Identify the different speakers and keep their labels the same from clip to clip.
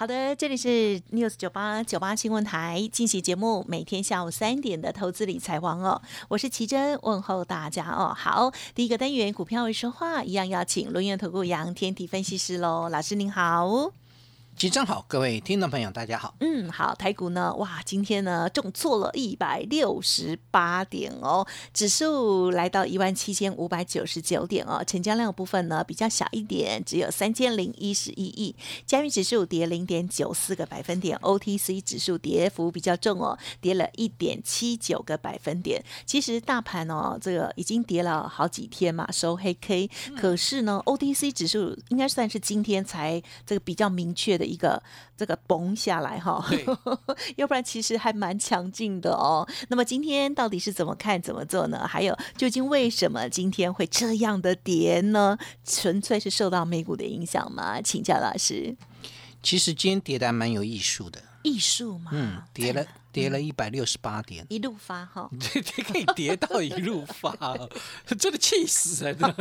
Speaker 1: 好的，这里是 News 九八九八新闻台进行节目，每天下午三点的投资理财王哦，我是奇珍，问候大家哦。好，第一个单元股票会说话，一样要请轮源投顾杨天地分析师喽，老师您好。
Speaker 2: 集正好，各位听众朋友，大家好。
Speaker 1: 嗯，好，台股呢，哇，今天呢重挫了一百六十八点哦，指数来到一万七千五百九十九点哦，成交量部分呢比较小一点，只有三千零一十一亿。加元指数跌零点九四个百分点，OTC 指数跌幅比较重哦，跌了一点七九个百分点。其实大盘哦，这个已经跌了好几天嘛，收黑 K，可是呢，OTC 指数应该算是今天才这个比较明确的。一个这个崩下来哈，要不然其实还蛮强劲的哦。那么今天到底是怎么看怎么做呢？还有究竟为什么今天会这样的跌呢？纯粹是受到美股的影响吗？请教老师。
Speaker 2: 其实今天跌的还蛮有艺术的，
Speaker 1: 艺术嘛，
Speaker 2: 嗯，跌了。跌了一百六十八点，
Speaker 1: 一路发哈，
Speaker 2: 这这可以跌到一路发，真的气死人了。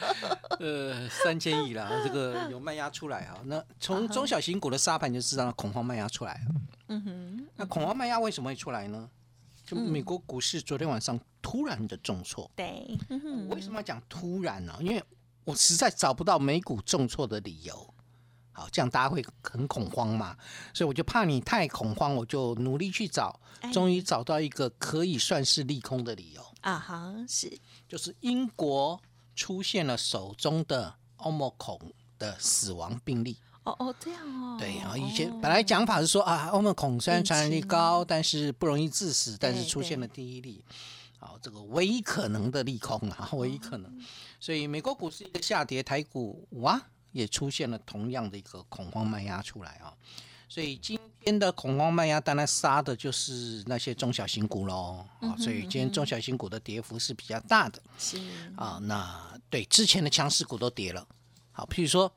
Speaker 2: 呃，三千亿了，这个有卖压出来啊。那从中小型股的沙盘就知道恐慌卖压出来了。嗯哼，那恐慌卖压为什么会出来呢？就美国股市昨天晚上突然的重挫。
Speaker 1: 对，
Speaker 2: 为什么要讲突然呢？因为我实在找不到美股重挫的理由。好，这样大家会很恐慌嘛，所以我就怕你太恐慌，我就努力去找，终于找到一个可以算是利空的理由。
Speaker 1: 啊哈，是，
Speaker 2: 就是英国出现了手中的欧莫孔的死亡病例。
Speaker 1: 哦哦，这样哦。
Speaker 2: 对，然后以前本来讲法是说啊，欧莫孔虽然传染力高，但是不容易致死，但是出现了第一例，好，这个唯一可能的利空啊，唯一可能，所以美国股市一个下跌，台股哇。也出现了同样的一个恐慌卖压出来啊，所以今天的恐慌卖压当然杀的就是那些中小型股喽啊，所以今天中小型股的跌幅是比较大的，
Speaker 1: 是。
Speaker 2: 啊，那对之前的强势股都跌了，好，譬如说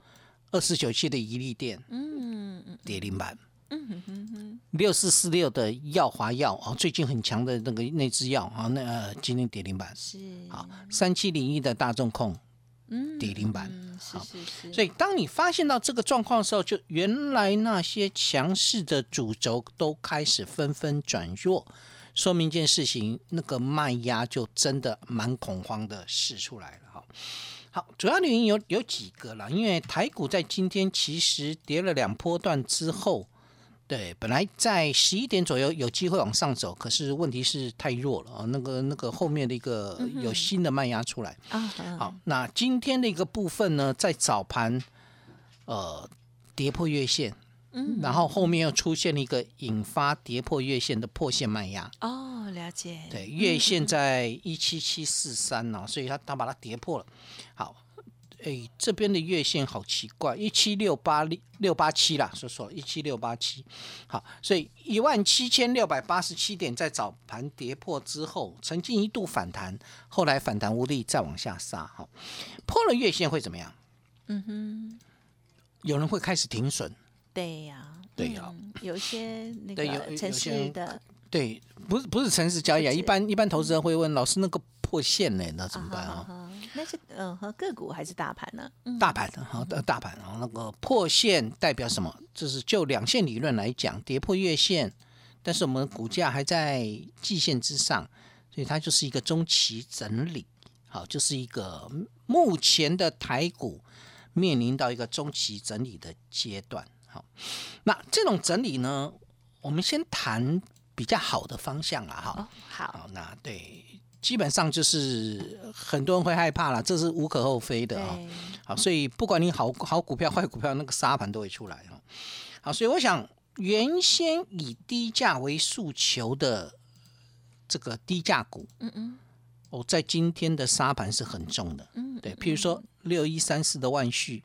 Speaker 2: 二四九七的宜利电，嗯嗯，跌零板，嗯哼哼六四四六的耀华药啊，最近很强的那个那支药啊，那呃今天跌零板，
Speaker 1: 是。
Speaker 2: 好，三七零一的大众控。跌停板，
Speaker 1: 好，
Speaker 2: 所以当你发现到这个状况的时候，就原来那些强势的主轴都开始纷纷转弱，说明一件事情，那个卖压就真的蛮恐慌的试出来了哈。好，主要原因有有几个了，因为台股在今天其实跌了两波段之后。对，本来在十一点左右有机会往上走，可是问题是太弱了啊！那个那个后面的一个有新的卖压出来啊。好，那今天的一个部分呢，在早盘呃跌破月线，嗯，然后后面又出现了一个引发跌破月线的破线卖压。
Speaker 1: 哦，了解。
Speaker 2: 对，月线在一七七四三呢，所以它它把它跌破了。好。哎，这边的月线好奇怪，一七六八六六八七啦，说错，一七六八七。好，所以一万七千六百八十七点在早盘跌破之后，曾经一度反弹，后来反弹无力，再往下杀。哈，破了月线会怎么样？嗯哼，有人会开始停损。
Speaker 1: 对呀，
Speaker 2: 对呀，
Speaker 1: 有一些那个城市的，
Speaker 2: 对，不是不是城市交易啊，一般一般投资人会问老师，那个破线呢，那怎么办啊？
Speaker 1: 那是嗯和个股还是大盘呢？
Speaker 2: 大盘的好，大盘啊，那个破线代表什么？就是就两线理论来讲，跌破月线，但是我们股价还在季线之上，所以它就是一个中期整理。好，就是一个目前的台股面临到一个中期整理的阶段。好，那这种整理呢，我们先谈比较好的方向了哈。
Speaker 1: 好，
Speaker 2: 那对。基本上就是很多人会害怕了，这是无可厚非的啊。好，所以不管你好好股票、坏股票，那个沙盘都会出来哈。好，所以我想，原先以低价为诉求的这个低价股，
Speaker 1: 嗯嗯
Speaker 2: 哦，在今天的沙盘是很重的。
Speaker 1: 嗯，
Speaker 2: 对，譬如说六一三四的万旭，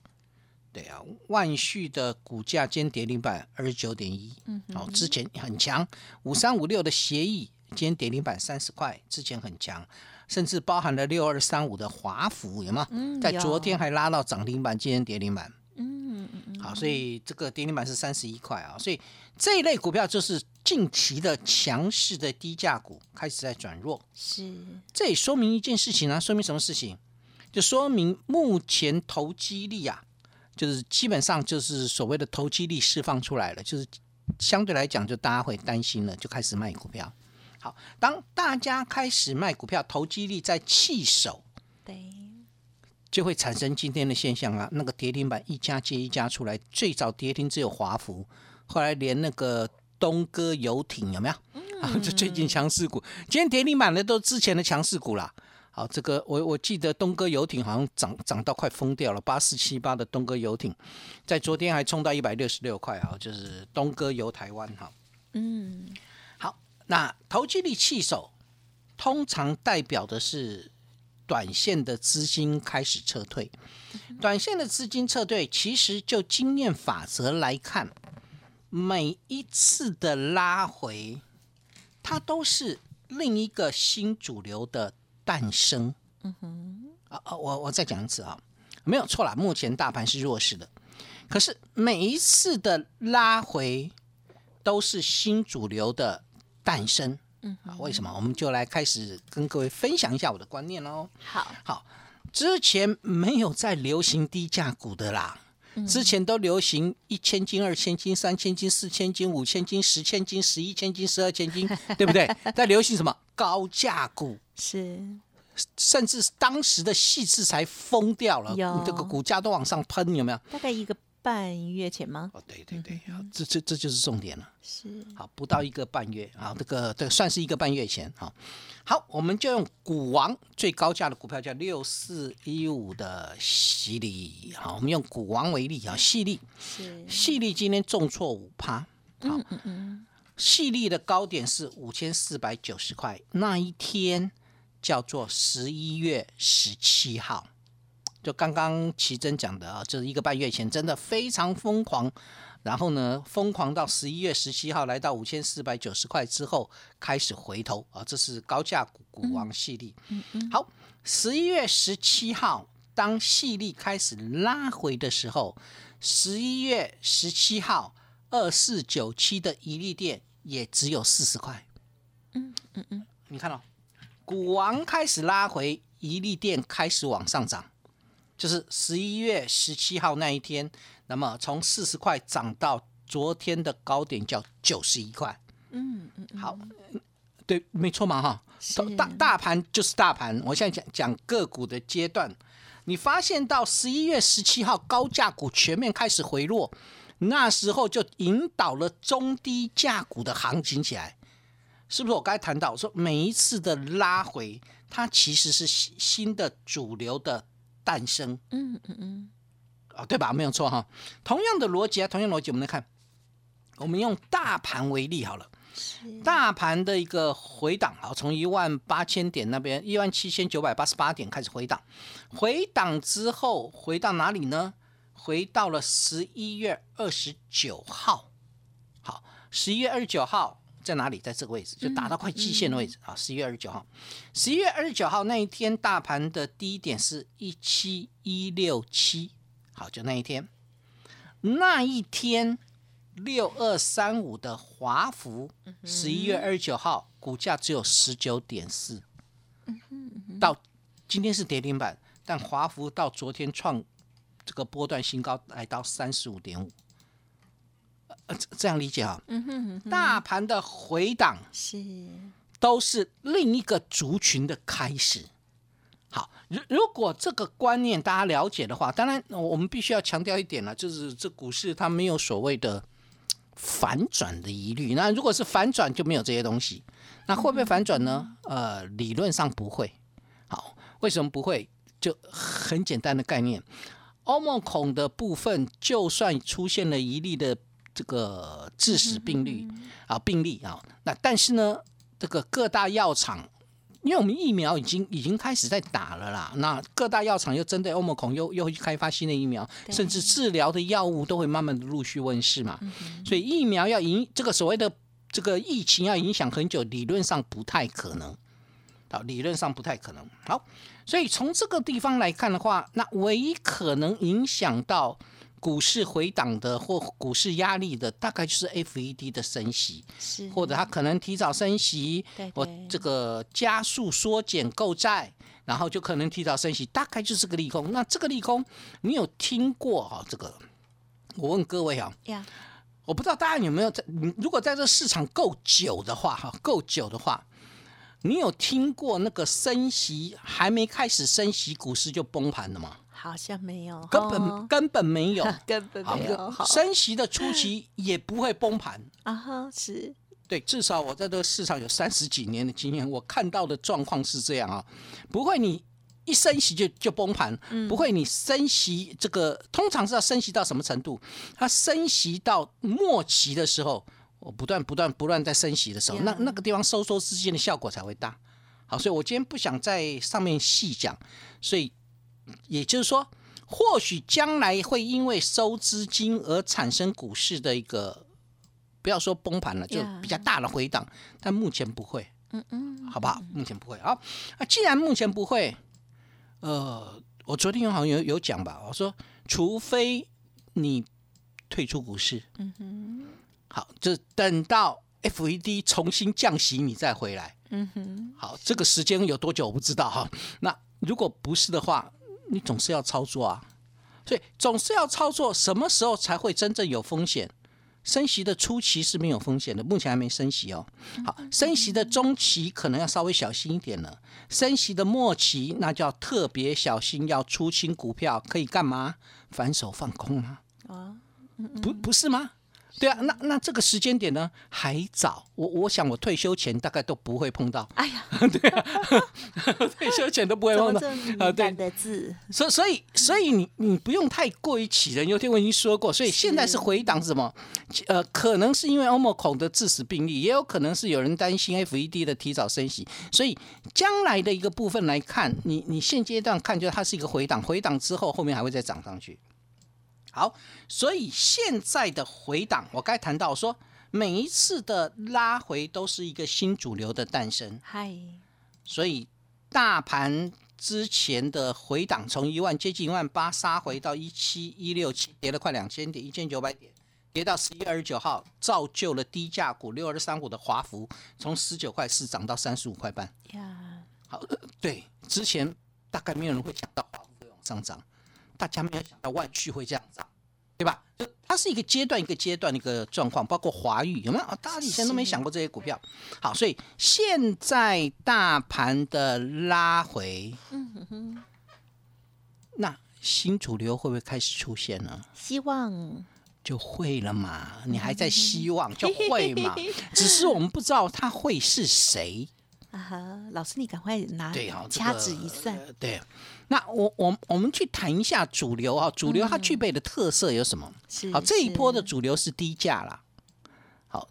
Speaker 2: 对啊，万旭的股价今天跌零百二十九点一，
Speaker 1: 嗯
Speaker 2: 哦，之前很强。五三五六的协议今天跌停板三十块，之前很强，甚至包含了六二三五的华孚，有吗？
Speaker 1: 嗯
Speaker 2: 在昨天还拉到涨停板，今天跌停板。
Speaker 1: 嗯嗯嗯，
Speaker 2: 好，所以这个跌停板是三十一块啊，所以这一类股票就是近期的强势的低价股开始在转弱，
Speaker 1: 是
Speaker 2: 这也说明一件事情啊，说明什么事情？就说明目前投机力啊，就是基本上就是所谓的投机力释放出来了，就是相对来讲，就大家会担心了，就开始卖股票。好，当大家开始卖股票，投机力在弃守，
Speaker 1: 对，
Speaker 2: 就会产生今天的现象啊。那个跌停板一家接一家出来，最早跌停只有华孚，后来连那个东哥游艇有没有？啊，就最近强势股，今天跌停板的都之前的强势股啦。好，这个我我记得东哥游艇好像涨涨到快疯掉了，八四七八的东哥游艇，在昨天还冲到一百六十六块啊，就是东哥游台湾哈。
Speaker 1: 嗯
Speaker 2: 好，那投机力弃守，通常代表的是短线的资金开始撤退。短线的资金撤退，其实就经验法则来看，每一次的拉回，它都是另一个新主流的诞生。
Speaker 1: 嗯哼，
Speaker 2: 啊啊，我我再讲一次啊，没有错啦，目前大盘是弱势的，可是每一次的拉回都是新主流的诞生。
Speaker 1: 嗯
Speaker 2: 啊，为什么？我们就来开始跟各位分享一下我的观念喽。
Speaker 1: 好，
Speaker 2: 好，之前没有在流行低价股的啦，之前都流行一千斤、二千斤、三千斤、四千斤、五千斤、十千斤、十一千斤、十二千斤，对不对？在流行什么高价股？
Speaker 1: 是
Speaker 2: 甚至当时的细致才疯掉了，这个股价都往上喷，有没有？
Speaker 1: 大概一个半月前吗？
Speaker 2: 哦，对对对，啊这这这就是重点了。
Speaker 1: 是
Speaker 2: 好，不到一个半月啊，这个这个算是一个半月前啊。好，我们就用股王最高价的股票叫六四一五的犀利，好，我们用股王为例啊，犀利，
Speaker 1: 是，
Speaker 2: 犀利今天重挫五趴，好，
Speaker 1: 嗯嗯嗯，
Speaker 2: 细粒的高点是五千四百九十块，那一天叫做十一月十七号，就刚刚奇珍讲的啊，就是一个半月前，真的非常疯狂。然后呢，疯狂到十一月十七号来到五千四百九十块之后，开始回头啊，这是高价股股王细粒。好，十一月十七号，当细粒开始拉回的时候，十一月十七号二四九七的一利店也只有四十块。
Speaker 1: 嗯嗯嗯，
Speaker 2: 你看到、股王开始拉回，一利店开始往上涨，就是十一月十七号那一天，那么从四十块涨到昨天的高点叫九十一块。
Speaker 1: 嗯嗯嗯，
Speaker 2: 好，对，没错嘛哈。
Speaker 1: 是
Speaker 2: 大大盘就是大盘，我现在讲讲个股的阶段，你发现到十一月十七号高价股全面开始回落，那时候就引导了中低价股的行情起来，是不是？我刚才谈到，说每一次的拉回，它其实是新新的主流的诞生
Speaker 1: 嗯嗯嗯，
Speaker 2: 啊，对吧？没有错哈。同样的逻辑啊，同样逻辑，我们来看，我们用大盘为例好了。
Speaker 1: 是，
Speaker 2: 大盘的一个回档啊，从一万八千点那边，一万七千九百八十八点开始回档，回档之后回到哪里呢？回到了十一月二十九号。好，十一月二十九号在哪里？在这个位置，就打到快季线的位置啊。十一月二十九号，十一月二十九号那一天，大盘的低点是一七一六七。好，就那一天，那一天。六二三五的华孚，十一月二十九号股价只有十九点四，到今天是跌停板，但华孚到昨天创这个波段新高，来到三十五点五。呃，这这样理解啊？
Speaker 1: 嗯哼，
Speaker 2: 大盘的回档
Speaker 1: 是，
Speaker 2: 都是另一个族群的开始。好，如如果这个观念大家了解的话，当然我们必须要强调一点了，就是这股市它没有所谓的反转的疑虑。那如果是反转，就没有这些东西。那会不会反转呢？呃，理论上不会。好，为什么不会？就很简单的概念，欧盟孔的部分，就算出现了一例的这个致死病率啊病例啊。那但是呢，这个各大药厂，因为我们疫苗已经已经开始在打了啦，那各大药厂又针对欧盟孔又又开发新的疫苗，甚至治疗的药物都会慢慢的陆续问世嘛。所以疫苗要影这个所谓的这个疫情要影响很久，理论上不太可能。好，理论上不太可能。好，所以从这个地方来看的话，那唯一可能影响到股市回档的或股市压力的，大概就是 FED 的升息，
Speaker 1: 是
Speaker 2: 或者它可能提早升息
Speaker 1: 对，
Speaker 2: 或
Speaker 1: 对
Speaker 2: 这个加速缩减购债，然后就可能提早升息，大概就是个利空。那这个利空，你有听过哈、这个？我问各位啊，
Speaker 1: 呀，
Speaker 2: 我不知道大家有没有在，如果在这市场够久的话，哈，够久的话，你有听过那个升息还没开始升息，股市就崩盘了吗？
Speaker 1: 好像没有，
Speaker 2: 根本、
Speaker 1: 哦。
Speaker 2: 根本没有，
Speaker 1: 根本没有，好
Speaker 2: 升息的初期也不会崩盘。
Speaker 1: 啊哈，是。
Speaker 2: 对，至少我在这个市场有三十几年的经验，我看到的状况是这样啊，不会你一升息就就崩盘，不会你升息这个通常是要升息到什么程度？它升息到末期的时候，我不断不断不断在升息的时候，那那个地方收缩资金的效果才会大。好，所以我今天不想在上面细讲，所以也就是说，或许将来会因为收资金而产生股市的一个，不要说崩盘了，就比较大的回档，但目前不会，
Speaker 1: 嗯嗯，
Speaker 2: 好不好？目前不会。啊，啊，既然目前不会，呃，我昨天好像有有讲吧，我说，除非你退出股市，
Speaker 1: 嗯哼，
Speaker 2: 好，就等到 FED 重新降息，你再回来。
Speaker 1: 嗯哼，
Speaker 2: 好，这个时间有多久我不知道哈。那如果不是的话，你总是要操作啊。所以总是要操作，什么时候才会真正有风险？升息的初期是没有风险的，目前还没升息哦。好，升息的中期可能要稍微小心一点了，升息的末期那就要特别小心，要出清股票，可以干嘛？反手放空吗？
Speaker 1: 啊，
Speaker 2: 不不是吗？对啊，那那这个时间点呢还早，我我想我退休前大概都不会碰到，
Speaker 1: 哎呀，对啊
Speaker 2: 退休前都不会碰到啊。对
Speaker 1: 感，的字？
Speaker 2: 所所以所以你你不用太过于杞人忧天，我已经说过，所以现在是回档是什么？呃，可能是因为欧盟孔的致死病例，也有可能是有人担心 FED 的提早升息，所以将来的一个部分来看，你你现阶段看就它是一个回档，回档之后后面还会再涨上去。好，所以现在的回档，我刚才谈到说，每一次的拉回都是一个新主流的诞生。
Speaker 1: 嗨，
Speaker 2: 所以大盘之前的回档从一万接近一万八杀回到一七一六七，跌了快两千点，一千九百点，跌到十一月二十九号，造就了低价股六二三五的华孚从十九块四涨到三十五块半。
Speaker 1: 呀，
Speaker 2: 好，呃对，之前大概没有人会想到华孚会往上涨，大家没有想到万旭会这样涨，对吧？就它是一个阶段一个阶段的一个状况，包括华裕有没有？啊大家以前都没想过这些股票。好，所以现在大盘的拉回，那新主流会不会开始出现呢？
Speaker 1: 希望
Speaker 2: 就会了嘛，你还在希望就会嘛，只是我们不知道他会是谁。
Speaker 1: 啊哈，老师你赶快拿掐指一算，
Speaker 2: 呃对，那我我我们去谈一下主流啊，主流它具备的特色有什么？
Speaker 1: 是
Speaker 2: 好，这一波的主流是低价啦。好，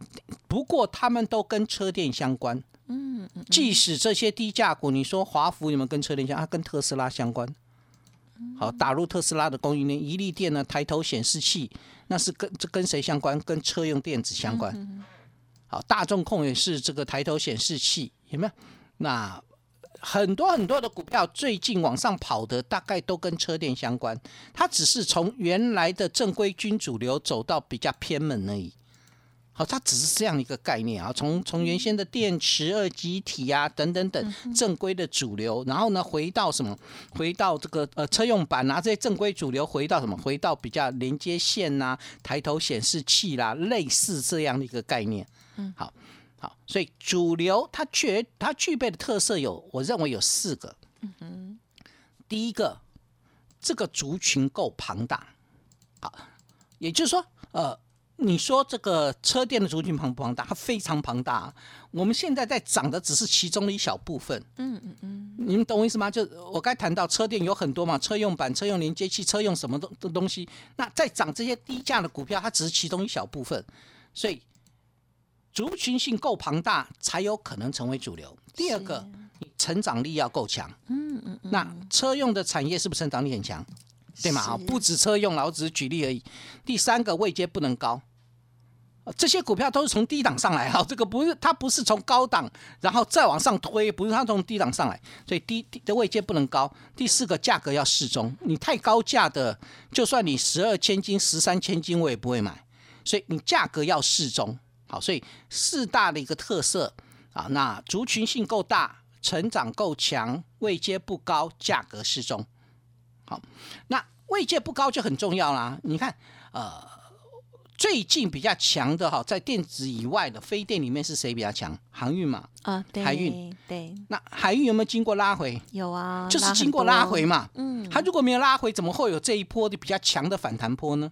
Speaker 2: 不过他们都跟车电相关。
Speaker 1: 嗯嗯，
Speaker 2: 即使这些低价股，你说华孚有没有跟车电相关？它跟特斯拉相关。好，打入特斯拉的供应链，一利电呢，抬头显示器，那是跟这跟谁相关？跟车用电子相关。好，大众控也是这个抬头显示器，有没有？那很多很多的股票最近往上跑的，大概都跟车电相关。它只是从原来的正规军主流走到比较偏门而已。好，它只是这样一个概念啊，从从原先的电池、二极体啊等等等正规的主流，然后呢回到什么？回到这个呃车用板啊这些正规主流，回到什么？回到比较连接线呐、抬头显示器啦，类似这样的一个概念。嗯，好，好，所以主流它具它具备的特色有，我认为有四个。嗯哼，第一个，这个族群够庞大，好，也就是说，呃。你说这个车店的族群庞不庞大？它非常庞大。我们现在在涨的只是其中的一小部分。嗯嗯嗯，你们懂我意思吗？就我该谈到车店有很多嘛，车用板、车用连接器、车用什么东的东西。那在涨这些低价的股票，它只是其中一小部分。所以族群性够庞大，才有可能成为主流。第二个，成长力要够强。嗯嗯嗯。那车用的产业是不是成长力很强？对嘛？啊，不止车用了，我只是举例而已。第三个位阶不能高，这些股票都是从低档上来哈，这个不是它不是从高档然后再往上推，不是它从低档上来，所以低的位阶不能高。第四个价格要适中，你太高价的，就算你十二千金、十三千金，我也不会买。所以你价格要适中，好，所以四大的一个特色啊，那族群性够大，成长够强，位阶不高，价格适中。好，那位阶不高就很重要啦。你看，呃，最近比较强的哈，在电子以外的非电里面是谁比较强？航运嘛，
Speaker 1: 啊，对
Speaker 2: 海运，
Speaker 1: 对。
Speaker 2: 那海运有没有经过拉回？
Speaker 1: 有啊，
Speaker 2: 就是经过拉回嘛。嗯，它如果没有拉回，怎么会有这一波的比较强的反弹波呢？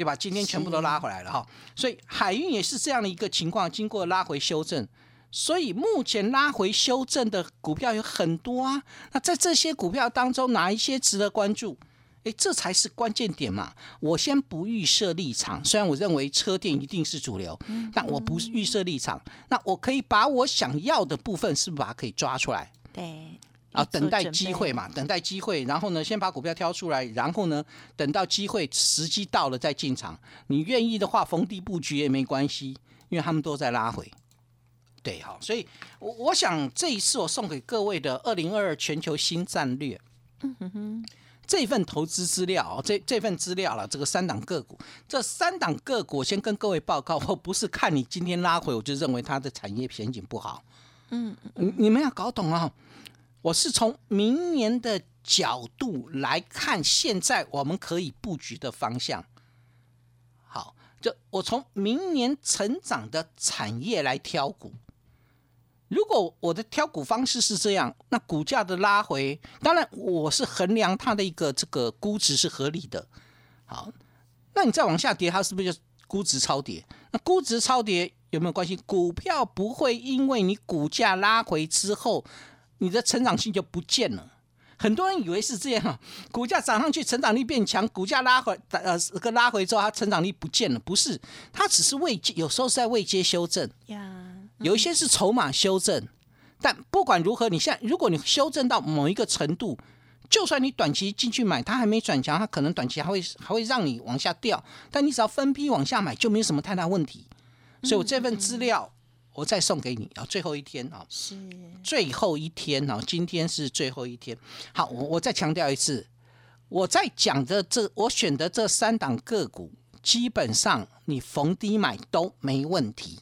Speaker 2: 对吧？今天全部都拉回来了哈，所以海运也是这样的一个情况，经过拉回修正。所以目前拉回修正的股票有很多啊，那在这些股票当中，哪一些值得关注？诶，这才是关键点嘛。我先不预设立场，虽然我认为车电一定是主流，但我不预设立场。那我可以把我想要的部分，是不是把它可以抓出来？
Speaker 1: 对，
Speaker 2: 啊，等待机会嘛，等待机会，然后呢，先把股票挑出来，然后呢，等到机会时机到了再进场。你愿意的话，逢低布局也没关系，因为他们都在拉回。对，好，所以，我我想这一次我送给各位的二零二二全球新战略，嗯哼哼，这份投资资料，这这份资料了，这个三档个股，这三档个股，先跟各位报告，我不是看你今天拉回，我就认为它的产业前景不好，嗯，你你们要搞懂啊，我是从明年的角度来看，现在我们可以布局的方向。好，就我从明年成长的产业来挑股。如果我的挑股方式是这样，那股价的拉回，当然我是衡量它的一个这个估值是合理的。好，那你再往下跌，它是不是就估值超跌？那估值超跌有没有关系？股票不会因为你股价拉回之后，你的成长性就不见了。很多人以为是这样，股价涨上去，成长力变强；股价拉回，呃，个拉回之后，它成长力不见了。不是，它只是未接，有时候是在未接修正。呀。有一些是筹码修正，但不管如何，你现在如果你修正到某一个程度，就算你短期进去买，它还没转强，它可能短期还会还会让你往下掉。但你只要分批往下买，就没有什么太大问题。所以我这份资料我再送给你啊，最后一天啊，
Speaker 1: 是
Speaker 2: 最后一天啊，今天是最后一天。好，我我再强调一次，我在讲的这我选的这三档个股，基本上你逢低买都没问题。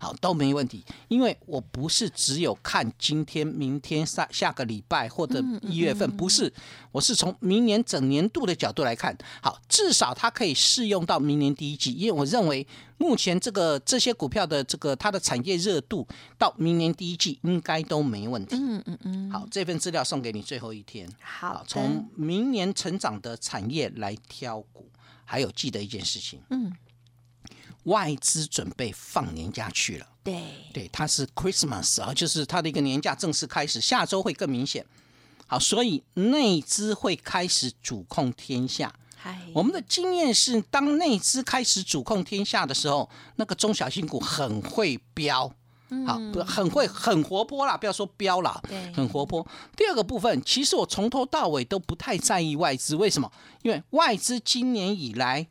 Speaker 2: 好，都没问题，因为我不是只有看今天、明天、下下个礼拜或者一月份，不是，我是从明年整年度的角度来看。好，至少它可以适用到明年第一季，因为我认为目前这个这些股票的这个它的产业热度到明年第一季应该都没问题。嗯嗯嗯。好，这份资料送给你最后一天。
Speaker 1: 好，
Speaker 2: 从明年成长的产业来挑股，还有记得一件事情。嗯。外资准备放年假去了，
Speaker 1: 对
Speaker 2: 对，它是 Christmas 啊，就是它的一个年假正式开始，下周会更明显。好，所以内资会开始主控天下。我们的经验是，当内资开始主控天下的时候，那个中小型股很会飙，好，很会很活泼啦，不要说飙了，很活泼。第二个部分，其实我从头到尾都不太在意外资，为什么？因为外资今年以来。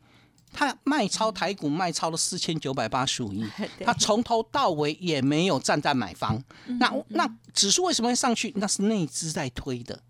Speaker 2: 他卖超台股卖超了四千九百八十五亿，他从头到尾也没有站在买方。那那指数为什么会上去？那是内资在推的。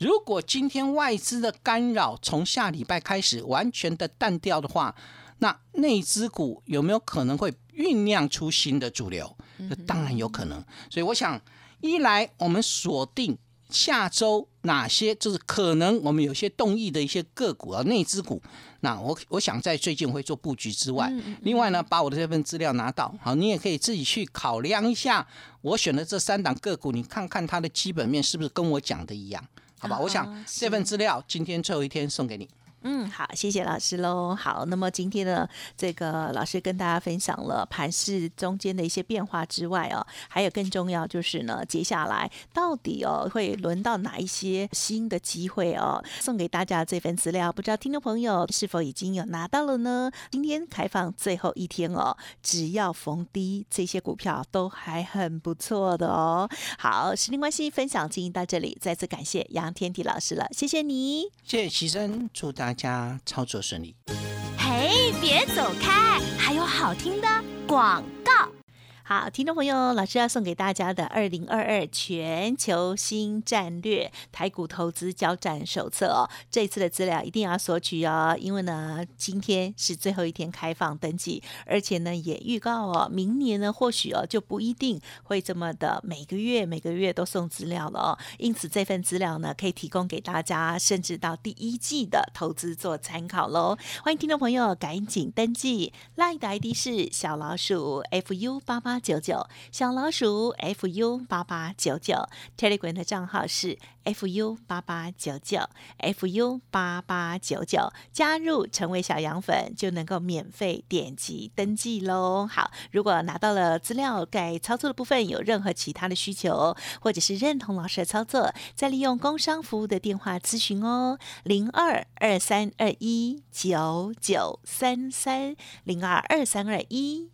Speaker 2: 如果今天外资的干扰从下礼拜开始完全的淡掉的话，那内资股有没有可能会酝酿出新的主流？那当然有可能。所以我想，一来我们锁定。下周哪些就是可能我们有些动意的一些个股啊，内资股。那我我想在最近会做布局之外，另外呢，把我的这份资料拿到，好，你也可以自己去考量一下我选的这三档个股，你看看它的基本面是不是跟我讲的一样，好吧？我想这份资料今天最后一天送给你。
Speaker 1: 嗯，好，谢谢老师喽。好，那么今天呢，这个老师跟大家分享了盘市中间的一些变化之外哦，还有更重要就是呢，接下来到底哦会轮到哪一些新的机会哦，送给大家这份资料，不知道听众朋友是否已经有拿到了呢？今天开放最后一天哦，只要逢低，这些股票都还很不错的哦。好，时间关系，分享进行到这里，再次感谢杨天迪老师了，谢谢你。
Speaker 2: 谢谢齐生，祝大家操作顺利。
Speaker 3: 嘿，别走开，还有好听的广。
Speaker 1: 好，听众朋友，老师要送给大家的《二零二二全球新战略台股投资交战手册》哦，这次的资料一定要索取哦，因为呢，今天是最后一天开放登记，而且呢，也预告哦，明年呢，或许哦，就不一定会这么的每个月每个月都送资料了哦，因此这份资料呢，可以提供给大家，甚至到第一季的投资做参考喽。欢迎听众朋友赶紧登记，Line 的 ID 是小老鼠 fu 八八。九九小老鼠 fu 八八九九 Telegram 的账号是 fu 八八九九 fu 八八九九，加入成为小羊粉就能够免费点击登记喽。好，如果拿到了资料，该操作的部分有任何其他的需求，或者是认同老师的操作，再利用工商服务的电话咨询哦，零二二三二一九九三三零二二三二一。